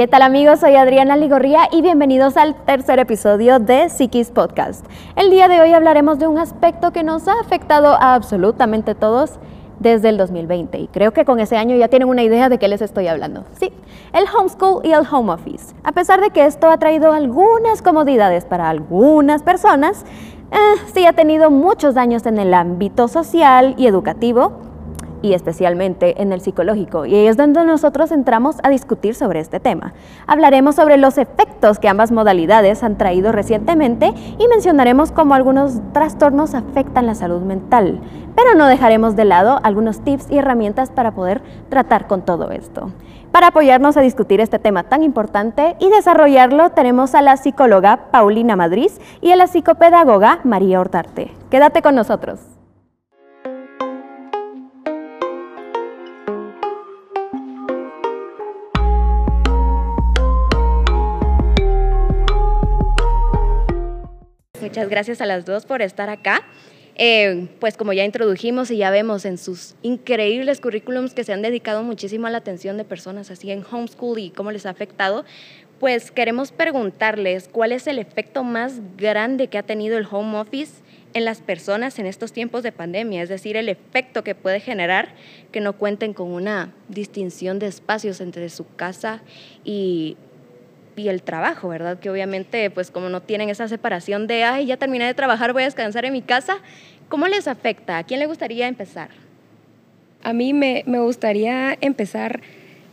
¿Qué tal amigos? Soy Adriana Ligorría y bienvenidos al tercer episodio de Psiquis Podcast. El día de hoy hablaremos de un aspecto que nos ha afectado a absolutamente todos desde el 2020 y creo que con ese año ya tienen una idea de qué les estoy hablando. Sí, el homeschool y el home office. A pesar de que esto ha traído algunas comodidades para algunas personas, eh, sí ha tenido muchos daños en el ámbito social y educativo y especialmente en el psicológico. Y es donde nosotros entramos a discutir sobre este tema. Hablaremos sobre los efectos que ambas modalidades han traído recientemente y mencionaremos cómo algunos trastornos afectan la salud mental. Pero no dejaremos de lado algunos tips y herramientas para poder tratar con todo esto. Para apoyarnos a discutir este tema tan importante y desarrollarlo, tenemos a la psicóloga Paulina Madrid y a la psicopedagoga María Hortarte. Quédate con nosotros. Muchas gracias a las dos por estar acá. Eh, pues como ya introdujimos y ya vemos en sus increíbles currículums que se han dedicado muchísimo a la atención de personas así en homeschool y cómo les ha afectado, pues queremos preguntarles cuál es el efecto más grande que ha tenido el home office en las personas en estos tiempos de pandemia, es decir, el efecto que puede generar que no cuenten con una distinción de espacios entre su casa y y el trabajo, ¿verdad? Que obviamente, pues como no tienen esa separación de, ay, ya terminé de trabajar, voy a descansar en mi casa, ¿cómo les afecta? ¿A quién le gustaría empezar? A mí me, me gustaría empezar,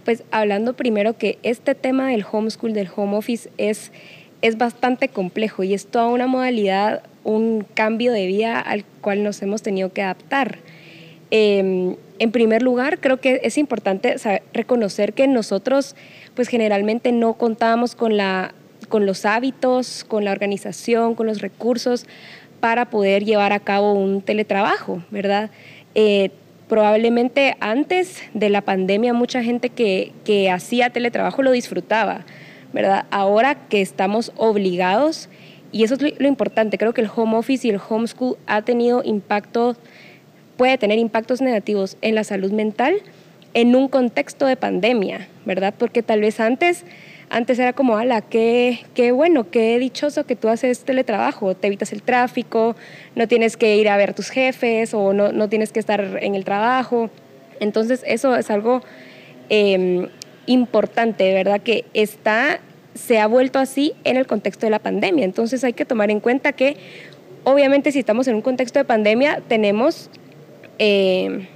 pues hablando primero que este tema del homeschool, del home office, es, es bastante complejo y es toda una modalidad, un cambio de vida al cual nos hemos tenido que adaptar. Em, en primer lugar, creo que es importante reconocer que nosotros pues generalmente no contábamos con, la, con los hábitos, con la organización, con los recursos para poder llevar a cabo un teletrabajo, ¿verdad? Eh, probablemente antes de la pandemia mucha gente que, que hacía teletrabajo lo disfrutaba, ¿verdad? Ahora que estamos obligados, y eso es lo, lo, importante, creo que el home office y el homeschool ha tenido impacto, puede tener impactos negativos en la salud mental, en un contexto de pandemia, ¿verdad? Porque tal vez antes, antes era como, ala, qué, qué bueno, qué dichoso que tú haces teletrabajo, te evitas el tráfico, no tienes que ir a ver tus jefes o no, no tienes que estar en el trabajo. Entonces eso es algo eh, importante, ¿verdad? Que está, se ha vuelto así en el contexto de la pandemia. Entonces hay que tomar en cuenta que obviamente si estamos en un contexto de pandemia tenemos... Eh,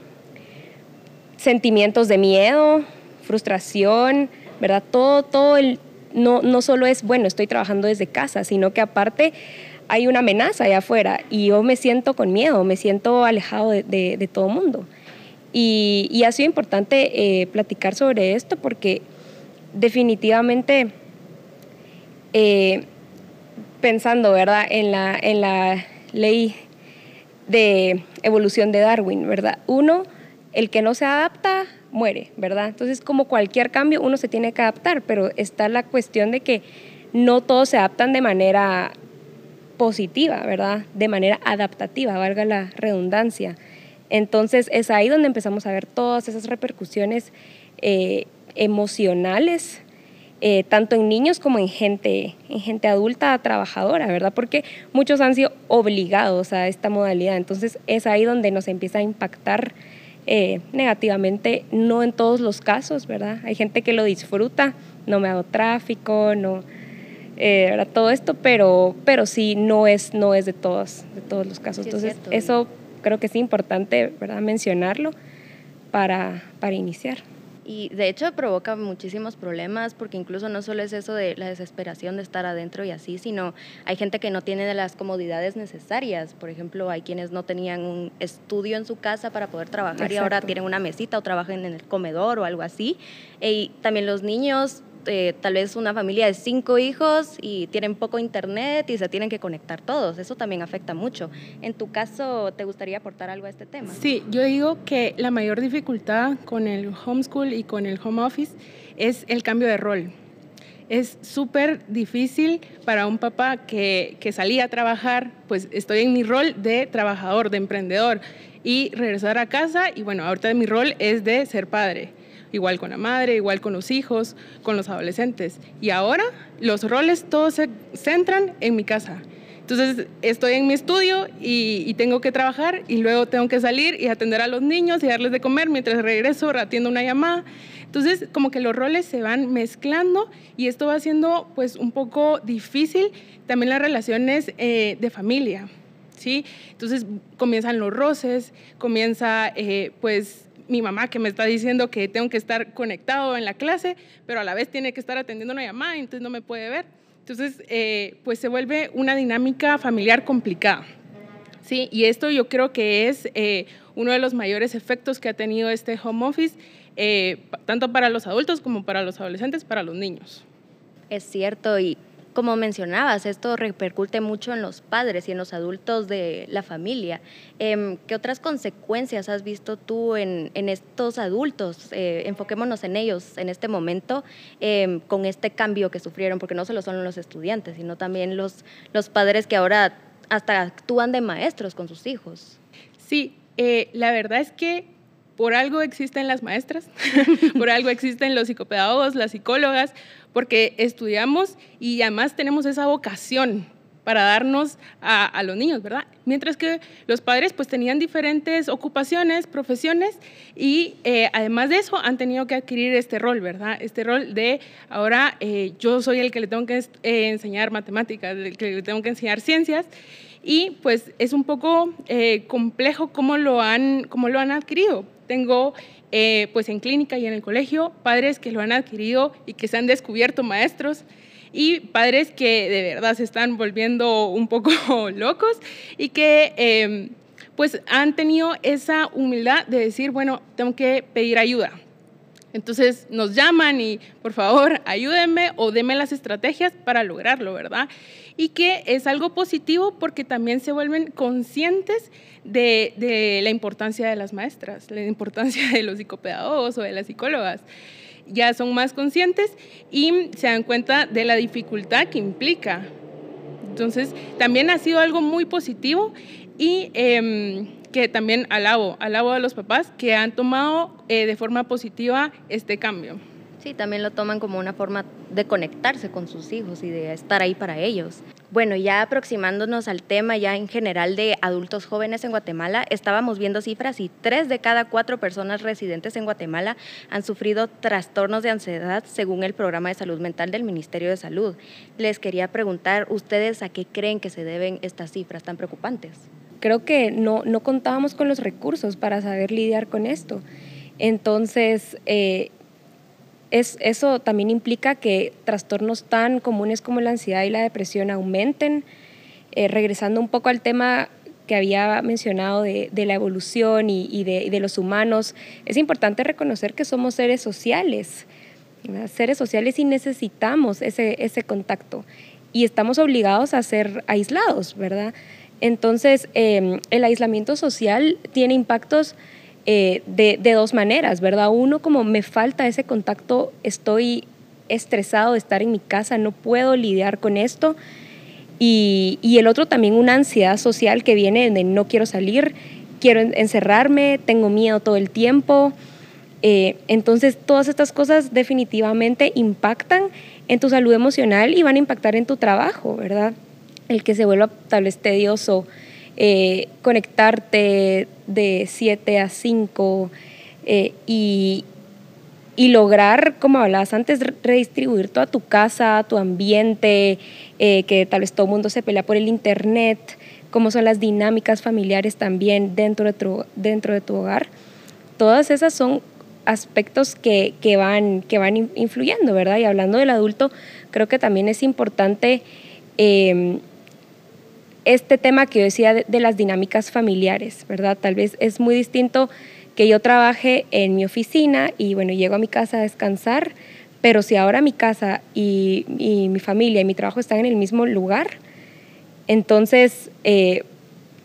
sentimientos de miedo, frustración, ¿verdad? Todo, todo el, no, no solo es, bueno, estoy trabajando desde casa, sino que aparte hay una amenaza allá afuera y yo me siento con miedo, me siento alejado de, de, todo el mundo. Y, y, ha sido importante eh, platicar sobre esto porque definitivamente eh, pensando, ¿verdad? En la, en la ley de evolución de Darwin, ¿verdad? Uno, el que no se adapta muere, ¿verdad? Entonces, como cualquier cambio, uno se tiene que adaptar, pero está la cuestión de que no todos se adaptan de manera positiva, ¿verdad? De manera adaptativa, valga la redundancia. Entonces, es ahí donde empezamos a ver todas esas repercusiones eh, emocionales, eh, tanto en niños como en gente, en gente adulta trabajadora, ¿verdad? Porque muchos han sido obligados a esta modalidad. Entonces, es ahí donde nos empieza a impactar eh, negativamente, no en todos los casos, ¿verdad? Hay gente que lo disfruta, no me hago tráfico, no, eh, todo esto, pero, pero sí no es, no es de, todos, de todos los casos. Entonces, eso creo que es importante, ¿verdad? Mencionarlo para, para iniciar. Y de hecho provoca muchísimos problemas porque incluso no solo es eso de la desesperación de estar adentro y así, sino hay gente que no tiene las comodidades necesarias. Por ejemplo, hay quienes no tenían un estudio en su casa para poder trabajar y ahora tienen una mesita o trabajan en el comedor o algo así. Y también los niños eh, tal vez una familia de cinco hijos y tienen poco internet y se tienen que conectar todos. Eso también afecta mucho. En tu caso, ¿te gustaría aportar algo a este tema? Sí, yo digo que la mayor dificultad con el homeschool y con el home office es el cambio de rol. Es súper difícil para un papá que, que salía a trabajar, pues estoy en mi rol de trabajador, de emprendedor, y regresar a casa y bueno, ahorita mi rol es de ser padre igual con la madre, igual con los hijos, con los adolescentes. Y ahora los roles todos se centran en mi casa. Entonces estoy en mi estudio y, tengo que trabajar y luego tengo que salir y atender a los niños y darles de comer mientras regreso, atiendo una llamada. Entonces como que los roles se van mezclando y esto va siendo pues un poco difícil también las relaciones eh, de familia. ¿Sí? Entonces comienzan los roces, comienza eh, pues mi mamá que me está diciendo que tengo que estar conectado en la clase, pero a la vez tiene que estar atendiendo una llamada, entonces no me puede ver. Entonces, eh, pues se vuelve una dinámica familiar complicada. Sí, y esto yo creo que es eh, uno de los mayores efectos que ha tenido este home office, eh, tanto para los adultos como para los adolescentes, para los niños. Es cierto, y como mencionabas, esto repercute mucho en los padres y en los adultos de la familia. Em, ¿Qué otras consecuencias has visto tú en, estos adultos? Eh, enfoquémonos en ellos en este momento em, con este cambio que sufrieron, porque no solo son los estudiantes, sino también los, los padres que ahora hasta actúan de maestros con sus hijos. Sí, eh, la verdad es que por algo existen las maestras, por algo existen los psicopedagogos, las psicólogas, porque estudiamos y además tenemos esa vocación para darnos a, los niños, ¿verdad? Mientras que los padres pues tenían diferentes ocupaciones, profesiones y eh, además de eso han tenido que adquirir este rol, ¿verdad? Este rol de ahora eh, yo soy el que le tengo que eh, enseñar matemáticas, el que le tengo que enseñar ciencias y pues es un poco complejo cómo lo, han, cómo lo han adquirido. Tengo eh, pues en clínica y en el colegio, padres que lo han adquirido y que se han descubierto maestros y padres que de verdad se están volviendo un poco locos y que em, pues han tenido esa humildad de decir, bueno, tengo que pedir ayuda. Entonces nos llaman y por favor ayúdenme o denme las estrategias para lograrlo, ¿verdad? Y que es algo positivo porque también se vuelven conscientes de, la importancia de las maestras, la importancia de los psicopedagogos o de las psicólogas. Ya son más conscientes y se dan cuenta de la dificultad que implica. Entonces, también ha sido algo muy positivo y em, que también alabo, alabo a los papás que han tomado eh, de forma positiva este cambio. Sí, también lo toman como una forma de conectarse con sus hijos y de estar ahí para ellos. Bueno, ya aproximándonos al tema ya en general de adultos jóvenes en Guatemala, estábamos viendo cifras y tres de cada cuatro personas residentes en Guatemala han sufrido trastornos de ansiedad según el programa de salud mental del Ministerio de Salud. Les quería preguntar, ¿ustedes a qué creen que se deben estas cifras tan preocupantes? Creo que no, no contábamos con los recursos para saber lidiar con esto. Entonces, eh, eso también implica que trastornos tan comunes como la ansiedad y la depresión aumenten. Eh, regresando un poco al tema que había mencionado de, la evolución y, de, los humanos, es importante reconocer que somos seres sociales, seres sociales y necesitamos ese, ese contacto y estamos obligados a ser aislados, ¿verdad? Entonces, em, el aislamiento social tiene impactos eh, de, dos maneras, ¿verdad? Uno, como me falta ese contacto, estoy estresado de estar en mi casa, no puedo lidiar con esto. Y, el otro también una ansiedad social que viene de no quiero salir, quiero encerrarme, tengo miedo todo el tiempo. Eh, entonces, todas estas cosas definitivamente impactan en tu salud emocional y van a impactar en tu trabajo, ¿verdad? El que se vuelva tal vez tedioso, eh, conectarte de 7 a 5 eh, y, lograr, como hablabas antes, redistribuir toda tu casa, tu ambiente, eh, que tal vez todo el mundo se pelea por el Internet, cómo son las dinámicas familiares también dentro de tu, dentro de tu hogar. Todas esas son aspectos que, van, que van influyendo, ¿verdad? Y hablando del adulto, creo que también es importante este tema que yo decía de, las dinámicas familiares, ¿verdad? Tal vez es muy distinto que yo trabaje en mi oficina y bueno, llego a mi casa a descansar, pero si ahora mi casa y, mi familia y mi trabajo están en el mismo lugar, entonces, eh,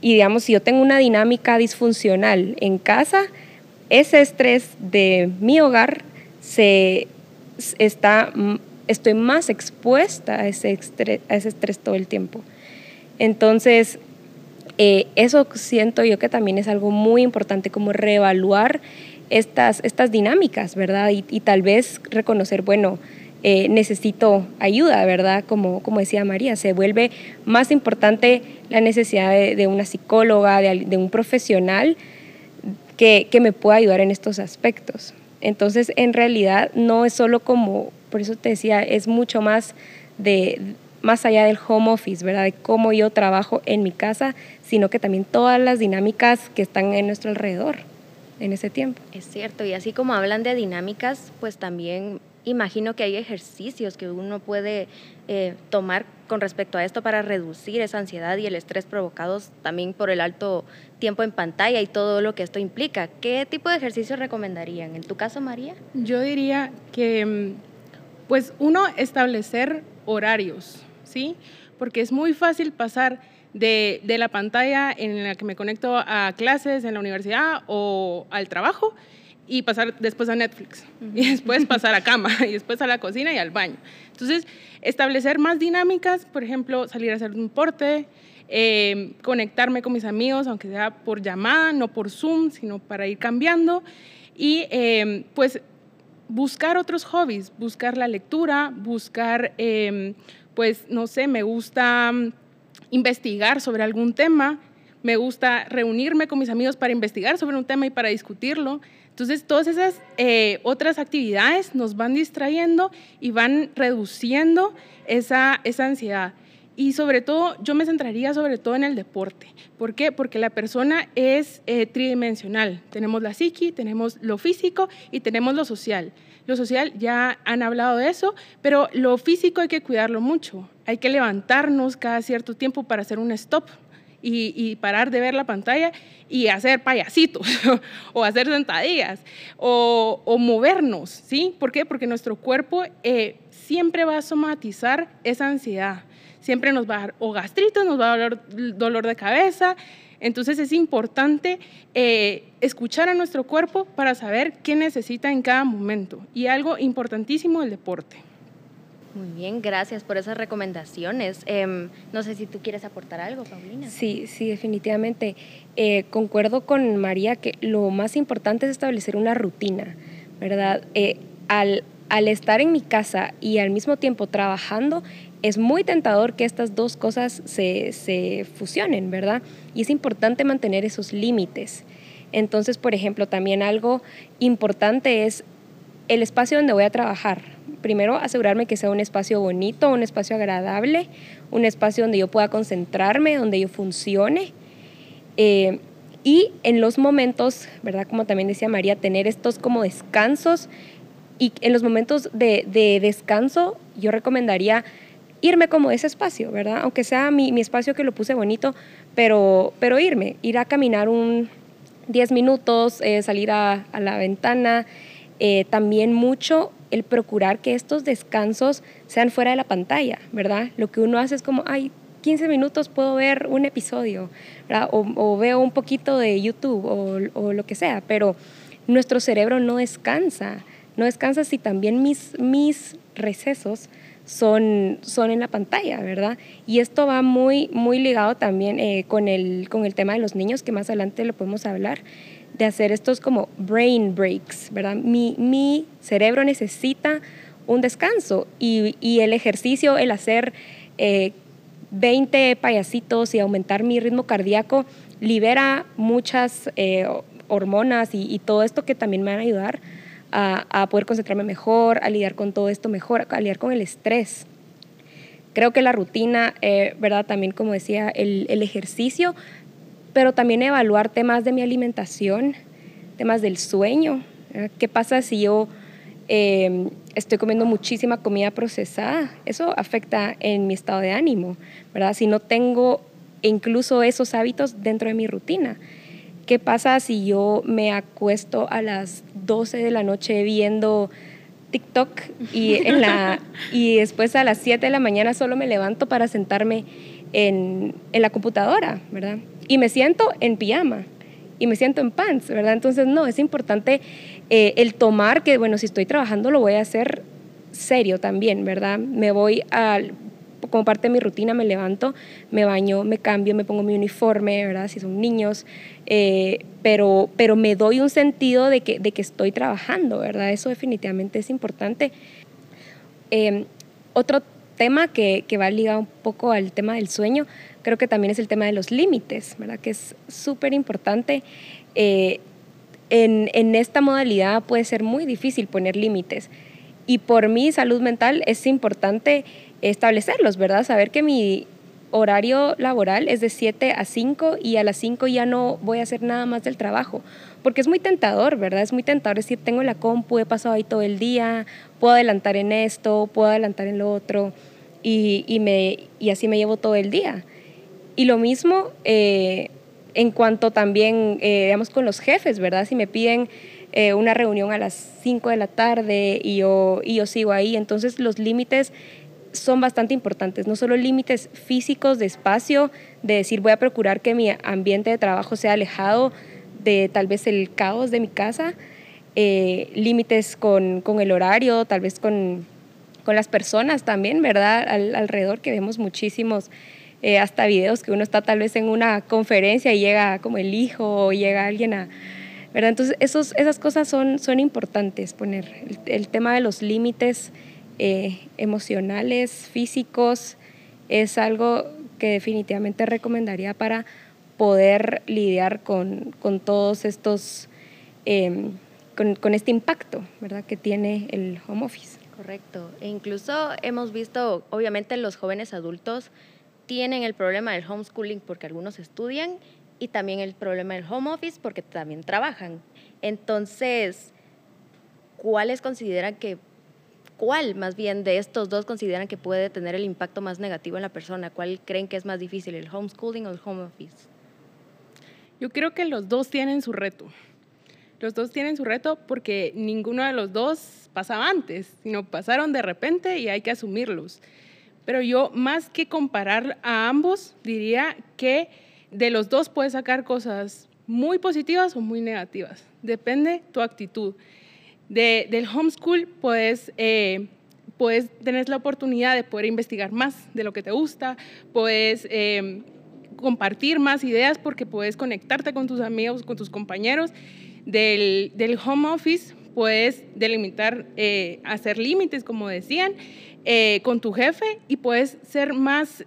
y digamos, si yo tengo una dinámica disfuncional en casa, ese estrés de mi hogar se está, estoy más expuesta a ese a ese estrés todo el tiempo. Entonces, eh, eso siento yo que también es algo muy importante, como reevaluar estas, estas dinámicas, ¿verdad? Y, tal vez reconocer, bueno, eh, necesito ayuda, ¿verdad? Como, como decía María, se vuelve más importante la necesidad de, una psicóloga, de, un profesional que, que me pueda ayudar en estos aspectos. Entonces, en realidad, no es solo como, por eso te decía, es mucho más de más allá del home office, ¿verdad? De cómo yo trabajo en mi casa, sino que también todas las dinámicas que están en nuestro alrededor en ese tiempo. Es cierto, y así como hablan de dinámicas, pues también imagino que hay ejercicios que uno puede eh, tomar con respecto a esto para reducir esa ansiedad y el estrés provocados también por el alto tiempo en pantalla y todo lo que esto implica. ¿Qué tipo de ejercicios recomendarían? En tu caso, María. Yo diría que, mm, pues, uno, establecer horarios, ¿sí? Porque es muy fácil pasar de, la pantalla en la que me conecto a clases en la universidad o al trabajo y pasar después a Netflix y después pasar a cama y después a la cocina y al baño. Entonces, establecer más dinámicas, por ejemplo, salir a hacer un deporte, eh, conectarme con mis amigos, aunque sea por llamada, no por Zoom, sino para ir cambiando y eh, pues buscar otros hobbies, buscar la lectura, buscar, eh, pues, no sé, me gusta investigar sobre algún tema, me gusta reunirme con mis amigos para investigar sobre un tema y para discutirlo. Entonces, todas esas eh, otras actividades nos van distrayendo y van reduciendo esa, esa ansiedad. Y sobre todo, yo me centraría sobre todo en el deporte. ¿Por qué? Porque la persona es eh, tridimensional. Tenemos la psiqui, tenemos lo físico y tenemos lo social. Lo social ya han hablado de eso, pero lo físico hay que cuidarlo mucho. Hay que levantarnos cada cierto tiempo para hacer un stop y, parar de ver la pantalla y hacer payasitos o hacer sentadillas o, movernos, ¿sí? ¿Por qué? Porque nuestro cuerpo eh, siempre va a somatizar esa ansiedad. Siempre nos va a dar o gastritis, nos va a dar dolor de cabeza, entonces es importante eh, escuchar a nuestro cuerpo para saber qué necesita en cada momento. Y algo importantísimo, el deporte. Muy bien, gracias por esas recomendaciones. Em, no sé si tú quieres aportar algo, Paulina. Sí, sí, definitivamente. Eh, concuerdo con María que lo más importante es establecer una rutina, ¿verdad? Eh, al, al estar en mi casa y al mismo tiempo trabajando, es muy tentador que estas dos cosas se, fusionen, ¿verdad? Y es importante mantener esos límites. Entonces, por ejemplo, también algo importante es el espacio donde voy a trabajar. Primero, asegurarme que sea un espacio bonito, un espacio agradable, un espacio donde yo pueda concentrarme, donde yo funcione. Eh, y en los momentos, ¿verdad? Como también decía María, tener estos como descansos. Y en los momentos de, de descanso, yo recomendaría irme como ese espacio, ¿verdad? Aunque sea mi, mi espacio que lo puse bonito, pero, pero irme, ir a caminar un 10 minutos, eh, salir a, a, la ventana, eh, también mucho el procurar que estos descansos sean fuera de la pantalla, ¿verdad? Lo que uno hace es como, ay, 15 minutos puedo ver un episodio. O, o veo un poquito de YouTube o, o, lo que sea, pero nuestro cerebro no descansa, no descansa si también mis, mis recesos son, son en la pantalla, ¿verdad? Y esto va muy, muy ligado también eh, con, el, con el tema de los niños, que más adelante lo podemos hablar, de hacer estos como brain breaks, ¿verdad? Mi, mi cerebro necesita un descanso y, y el ejercicio, el hacer 20 eh, payasitos y aumentar mi ritmo cardíaco, libera muchas eh, hormonas y, y todo esto que también me van a ayudar a, poder concentrarme mejor, a lidiar con todo esto mejor, a lidiar con el estrés. Creo que la rutina, eh, ¿verdad? También, como decía, el, ejercicio, pero también evaluar temas de mi alimentación, temas del sueño. ¿Qué pasa si yo em, estoy comiendo muchísima comida procesada? Eso afecta en mi estado de ánimo, ¿verdad? Si no tengo incluso esos hábitos dentro de mi rutina. ¿Qué pasa si yo me acuesto a las 12 de la noche viendo TikTok y, en la, y después a las 7 de la mañana solo me levanto para sentarme en, en la computadora, ¿verdad? Y me siento en pijama y me siento en pants, ¿verdad? Entonces, no, es importante eh, el tomar que, bueno, si estoy trabajando lo voy a hacer serio también, ¿verdad? Me voy a como parte de mi rutina, me levanto, me baño, me cambio, me pongo mi uniforme, ¿verdad? Si son niños, eh, pero, pero me doy un sentido de que, de que estoy trabajando, ¿verdad? Eso definitivamente es importante. Em, otro tema que, que va ligado un poco al tema del sueño, creo que también es el tema de los límites, ¿verdad? Que es súper importante. Eh, en, en, esta modalidad puede ser muy difícil poner límites. Y por mi salud mental es importante establecerlos, ¿verdad? Saber que mi horario laboral es de 7 a 5 y a las 5 ya no voy a hacer nada más del trabajo. Porque es muy tentador, ¿verdad? Es muy tentador decir, tengo la compu, he pasado ahí todo el día, puedo adelantar en esto, puedo adelantar en lo otro, y, y me, y así me llevo todo el día. Y lo mismo eh, en cuanto también, eh, digamos, con los jefes, ¿verdad? Si me piden eh, una reunión a las 5 de la tarde y yo, y yo sigo ahí, entonces los límites son bastante importantes, no solo límites físicos de espacio, de decir voy a procurar que mi ambiente de trabajo sea alejado de tal vez el caos de mi casa, eh, límites con, con, el horario, tal vez con, con las personas también, ¿verdad? alrededor que vemos muchísimos, eh, hasta videos que uno está tal vez en una conferencia y llega como el hijo o llega alguien a... ¿verdad? Entonces esos, esas cosas son, son importantes, poner el, el tema de los límites eh, emocionales, físicos, es algo que definitivamente recomendaría para poder lidiar con, con todos estos, em, con, con, este impacto ¿verdad? que tiene el home office. Correcto. E incluso hemos visto, obviamente los jóvenes adultos tienen el problema del homeschooling porque algunos estudian y también el problema del home office porque también trabajan. Entonces, ¿cuáles consideran que ¿Cuál más bien de estos dos consideran que puede tener el impacto más negativo en la persona? ¿Cuál creen que es más difícil, el homeschooling o el home office? Yo creo que los dos tienen su reto. Los dos tienen su reto porque ninguno de los dos pasaba antes, sino pasaron de repente y hay que asumirlos. Pero yo, más que comparar a ambos, diría que de los dos puedes sacar cosas muy positivas o muy negativas. Depende tu actitud del homeschool puedes, eh, puedes tener la oportunidad de poder investigar más de lo que te gusta, puedes eh, compartir más ideas porque puedes conectarte con tus amigos, con tus compañeros. Del, del home office puedes delimitar, eh, hacer límites, como decían, eh, con tu jefe y puedes ser más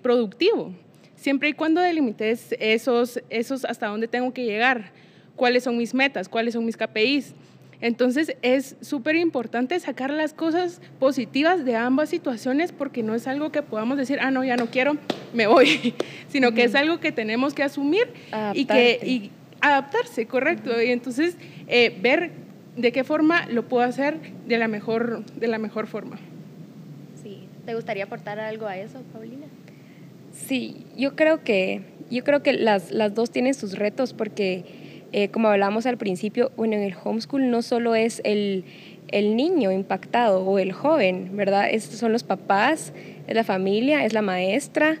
productivo, siempre y cuando delimites esos, esos hasta dónde tengo que llegar, cuáles son mis metas, cuáles son mis KPIs. Entonces es súper importante sacar las cosas positivas de ambas situaciones porque no es algo que podamos decir, ah, no, ya no quiero, me voy, sino que es algo que tenemos que asumir y que y adaptarse, correcto. Y entonces eh, ver de qué forma lo puedo hacer de la mejor, de la mejor forma. Sí, ¿te gustaría aportar algo a eso, Paulina? Sí, yo creo que, yo creo que las, las dos tienen sus retos porque eh, como hablábamos al principio, bueno, en el homeschool no solo es el, el niño impactado o el joven, ¿verdad? Estos son los papás, es la familia, es la maestra.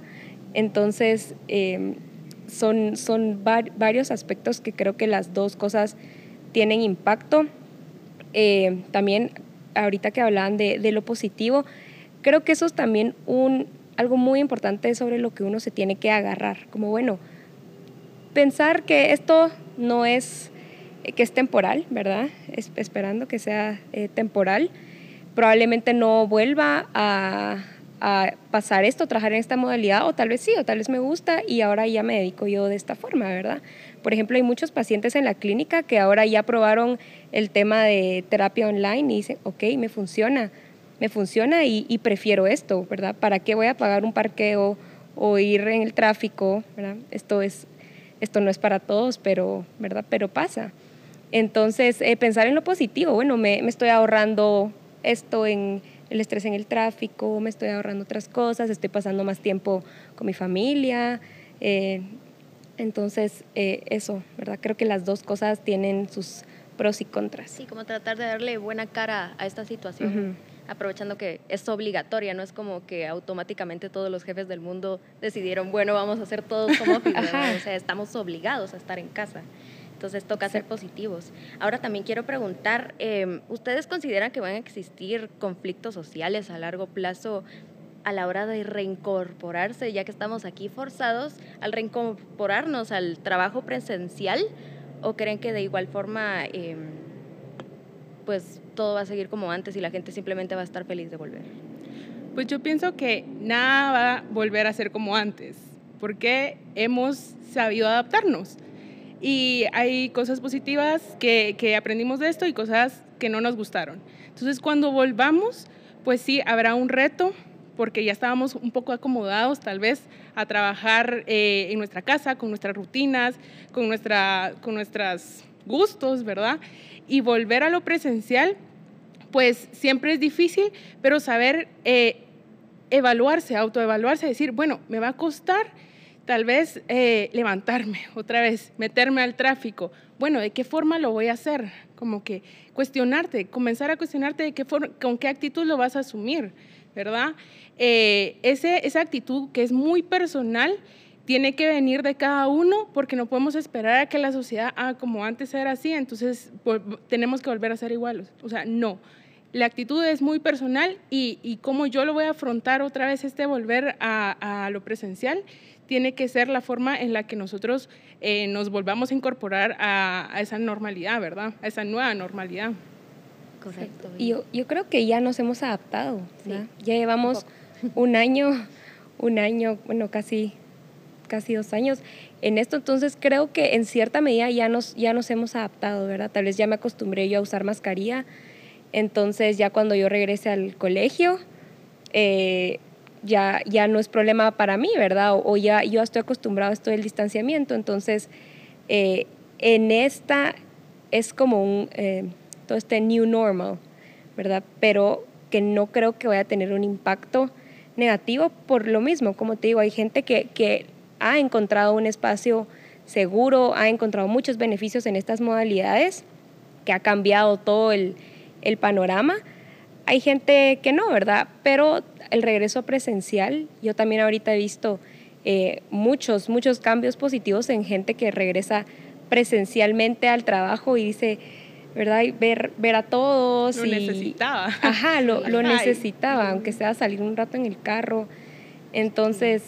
Entonces, em, son, son varios aspectos que creo que las dos cosas tienen impacto. Eh, también, ahorita que hablaban de, de, lo positivo, creo que eso es también un, algo muy importante sobre lo que uno se tiene que agarrar. Como, bueno, pensar que esto no es que es temporal, ¿verdad? esperando que sea eh, temporal. Probablemente no vuelva a, a, pasar esto, trabajar en esta modalidad, o tal vez sí, o tal vez me gusta y ahora ya me dedico yo de esta forma, ¿verdad? Por ejemplo, hay muchos pacientes en la clínica que ahora ya probaron el tema de terapia online y dicen, ok, me funciona, me funciona y, y prefiero esto, ¿verdad? ¿Para qué voy a pagar un parqueo o ir en el tráfico, ¿verdad? Esto es esto no es para todos, pero, ¿verdad? Pero pasa. Entonces, eh, pensar en lo positivo, bueno, me, me, estoy ahorrando esto en el estrés en el tráfico, me estoy ahorrando otras cosas, estoy pasando más tiempo con mi familia. Eh, entonces, eh, eso, ¿verdad? Creo que las dos cosas tienen sus pros y contras. Sí, como tratar de darle buena cara a esta situación aprovechando que es obligatoria, no es como que automáticamente todos los jefes del mundo decidieron, bueno, vamos a hacer todos como o sea, estamos obligados a estar en casa. Entonces toca ser positivos. Ahora también quiero preguntar, em, ¿ustedes consideran que van a existir conflictos sociales a largo plazo a la hora de reincorporarse, ya que estamos aquí forzados al reincorporarnos al trabajo presencial? ¿O creen que de igual forma, em, pues todo va a seguir como antes y la gente simplemente va a estar feliz de volver? Pues yo pienso que nada va a volver a ser como antes, porque hemos sabido adaptarnos. Y hay cosas positivas que, que aprendimos de esto y cosas que no nos gustaron. Entonces, cuando volvamos, pues sí, habrá un reto, porque ya estábamos un poco acomodados tal vez a trabajar eh, en nuestra casa, con nuestras rutinas, con, nuestra, con nuestros gustos, ¿verdad? Y volver a lo presencial, pues siempre es difícil, pero saber eh, evaluarse, autoevaluarse, decir, bueno, me va a costar tal vez eh, levantarme otra vez, meterme al tráfico. Bueno, ¿de qué forma lo voy a hacer? Como que cuestionarte, comenzar a cuestionarte de qué forma, con qué actitud lo vas a asumir, ¿verdad? Eh, ese, esa actitud que es muy personal tiene que venir de cada uno porque no podemos esperar a que la sociedad haga como antes era así, entonces tenemos que volver a ser iguales. O sea, no la actitud es muy personal y, y cómo yo lo voy a afrontar otra vez este volver a, lo presencial, tiene que ser la forma en la que nosotros eh, nos volvamos a incorporar a, esa normalidad, ¿verdad? A esa nueva normalidad. Correcto. Y yo, yo creo que ya nos hemos adaptado, Ya llevamos un, año, un año, bueno, casi casi dos años en esto, entonces creo que en cierta medida ya nos, ya nos hemos adaptado, ¿verdad? Tal vez ya me acostumbré yo a usar mascarilla, entonces ya cuando yo regrese al colegio, eh, ya, ya no es problema para mí, ¿verdad? O, ya yo estoy acostumbrado a esto del distanciamiento. Entonces, eh, en esta es como un, eh, todo este new normal, ¿verdad? Pero que no creo que vaya a tener un impacto negativo por lo mismo. Como te digo, hay gente que, que ha encontrado un espacio seguro, ha encontrado muchos beneficios en estas modalidades, que ha cambiado todo el, el panorama. Hay gente que no, ¿verdad? Pero el regreso presencial, yo también ahorita he visto eh, muchos, muchos cambios positivos en gente que regresa presencialmente al trabajo y dice, ¿verdad? ver, ver a todos. Lo necesitaba. Ajá, lo, lo necesitaba, aunque sea salir un rato en el carro. Entonces,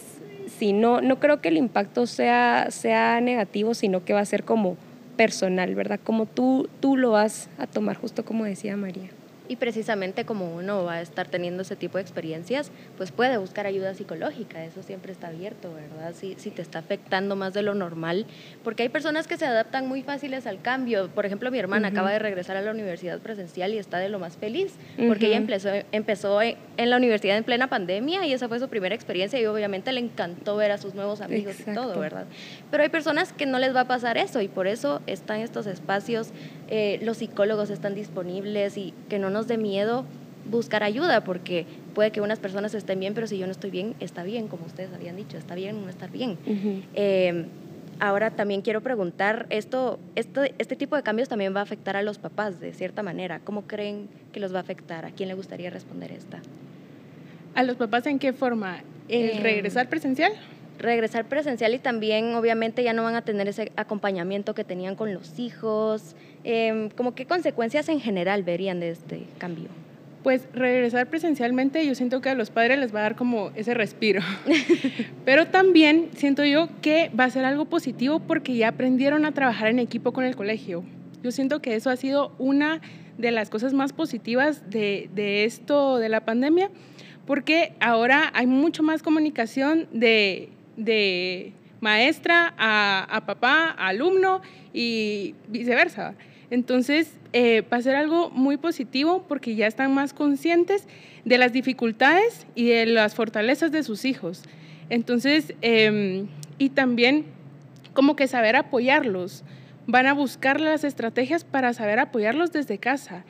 sí, no, no creo que el impacto sea, sea negativo, sino que va a ser como personal, ¿verdad? Como tú, tú lo vas a tomar, justo como decía María. Y precisamente como uno va a estar teniendo ese tipo de experiencias, pues puede buscar ayuda psicológica, eso siempre está abierto, ¿verdad? Si, si te está afectando más de lo normal, porque hay personas que se adaptan muy fáciles al cambio. Por ejemplo, mi hermana acaba de regresar a la universidad presencial y está de lo más feliz, porque ella empezó, empezó en, la universidad en plena pandemia y esa fue su primera experiencia y obviamente le encantó ver a sus nuevos amigos y todo, ¿verdad? Pero hay personas que no les va a pasar eso y por eso están estos espacios, eh, los psicólogos están disponibles y que no nos de miedo buscar ayuda, porque puede que unas personas estén bien, pero si yo no estoy bien, está bien, como ustedes habían dicho, está bien no estar bien. Em, ahora también quiero preguntar, esto, esto, este tipo de cambios también va a afectar a los papás de cierta manera. ¿Cómo creen que los va a afectar? ¿A quién le gustaría responder esta? ¿A los papás en qué forma? ¿El em, regresar presencial? Regresar presencial y también obviamente ya no van a tener ese acompañamiento que tenían con los hijos. Eh, como qué consecuencias en general verían de este cambio? Pues regresar presencialmente yo siento que a los padres les va a dar como ese respiro. Pero también siento yo que va a ser algo positivo porque ya aprendieron a trabajar en equipo con el colegio. Yo siento que eso ha sido una de las cosas más positivas de, de esto de la pandemia porque ahora hay mucho más comunicación de de maestra a, papá, a alumno y viceversa. Entonces, eh, va a ser algo muy positivo porque ya están más conscientes de las dificultades y de las fortalezas de sus hijos. Entonces, em, y también como que saber apoyarlos. Van a buscar las estrategias para saber apoyarlos desde casa.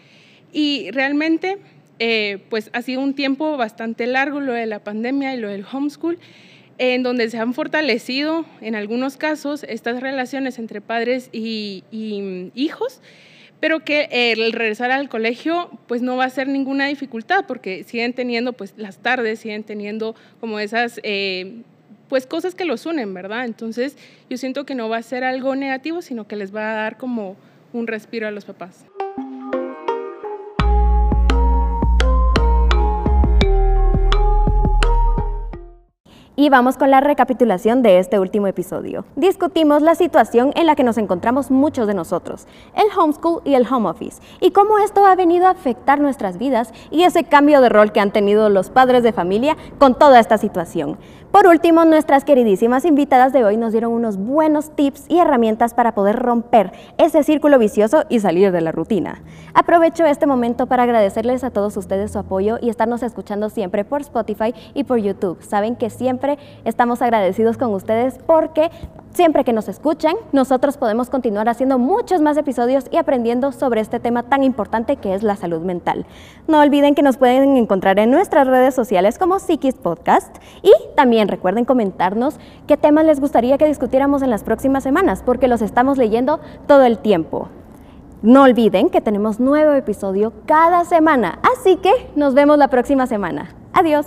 Y realmente, eh, pues ha sido un tiempo bastante largo lo de la pandemia y lo del homeschool en donde se han fortalecido en algunos casos estas relaciones entre padres y, hijos, pero que el regresar al colegio pues no va a ser ninguna dificultad porque siguen teniendo pues las tardes, siguen teniendo como esas eh, pues cosas que los unen, ¿verdad? Entonces yo siento que no va a ser algo negativo, sino que les va a dar como un respiro a los papás. Y vamos con la recapitulación de este último episodio. Discutimos la situación en la que nos encontramos muchos de nosotros, el homeschool y el home office, y cómo esto ha venido a afectar nuestras vidas y ese cambio de rol que han tenido los padres de familia con toda esta situación. Por último, nuestras queridísimas invitadas de hoy nos dieron unos buenos tips y herramientas para poder romper ese círculo vicioso y salir de la rutina. Aprovecho este momento para agradecerles a todos ustedes su apoyo y estarnos escuchando siempre por Spotify y por YouTube. Saben que siempre estamos agradecidos con ustedes porque Siempre que nos escuchan, nosotros podemos continuar haciendo muchos más episodios y aprendiendo sobre este tema tan importante que es la salud mental. No olviden que nos pueden encontrar en nuestras redes sociales como Psiquis Podcast y también recuerden comentarnos qué temas les gustaría que discutiéramos en las próximas semanas porque los estamos leyendo todo el tiempo. No olviden que tenemos nuevo episodio cada semana, así que nos vemos la próxima semana. Adiós.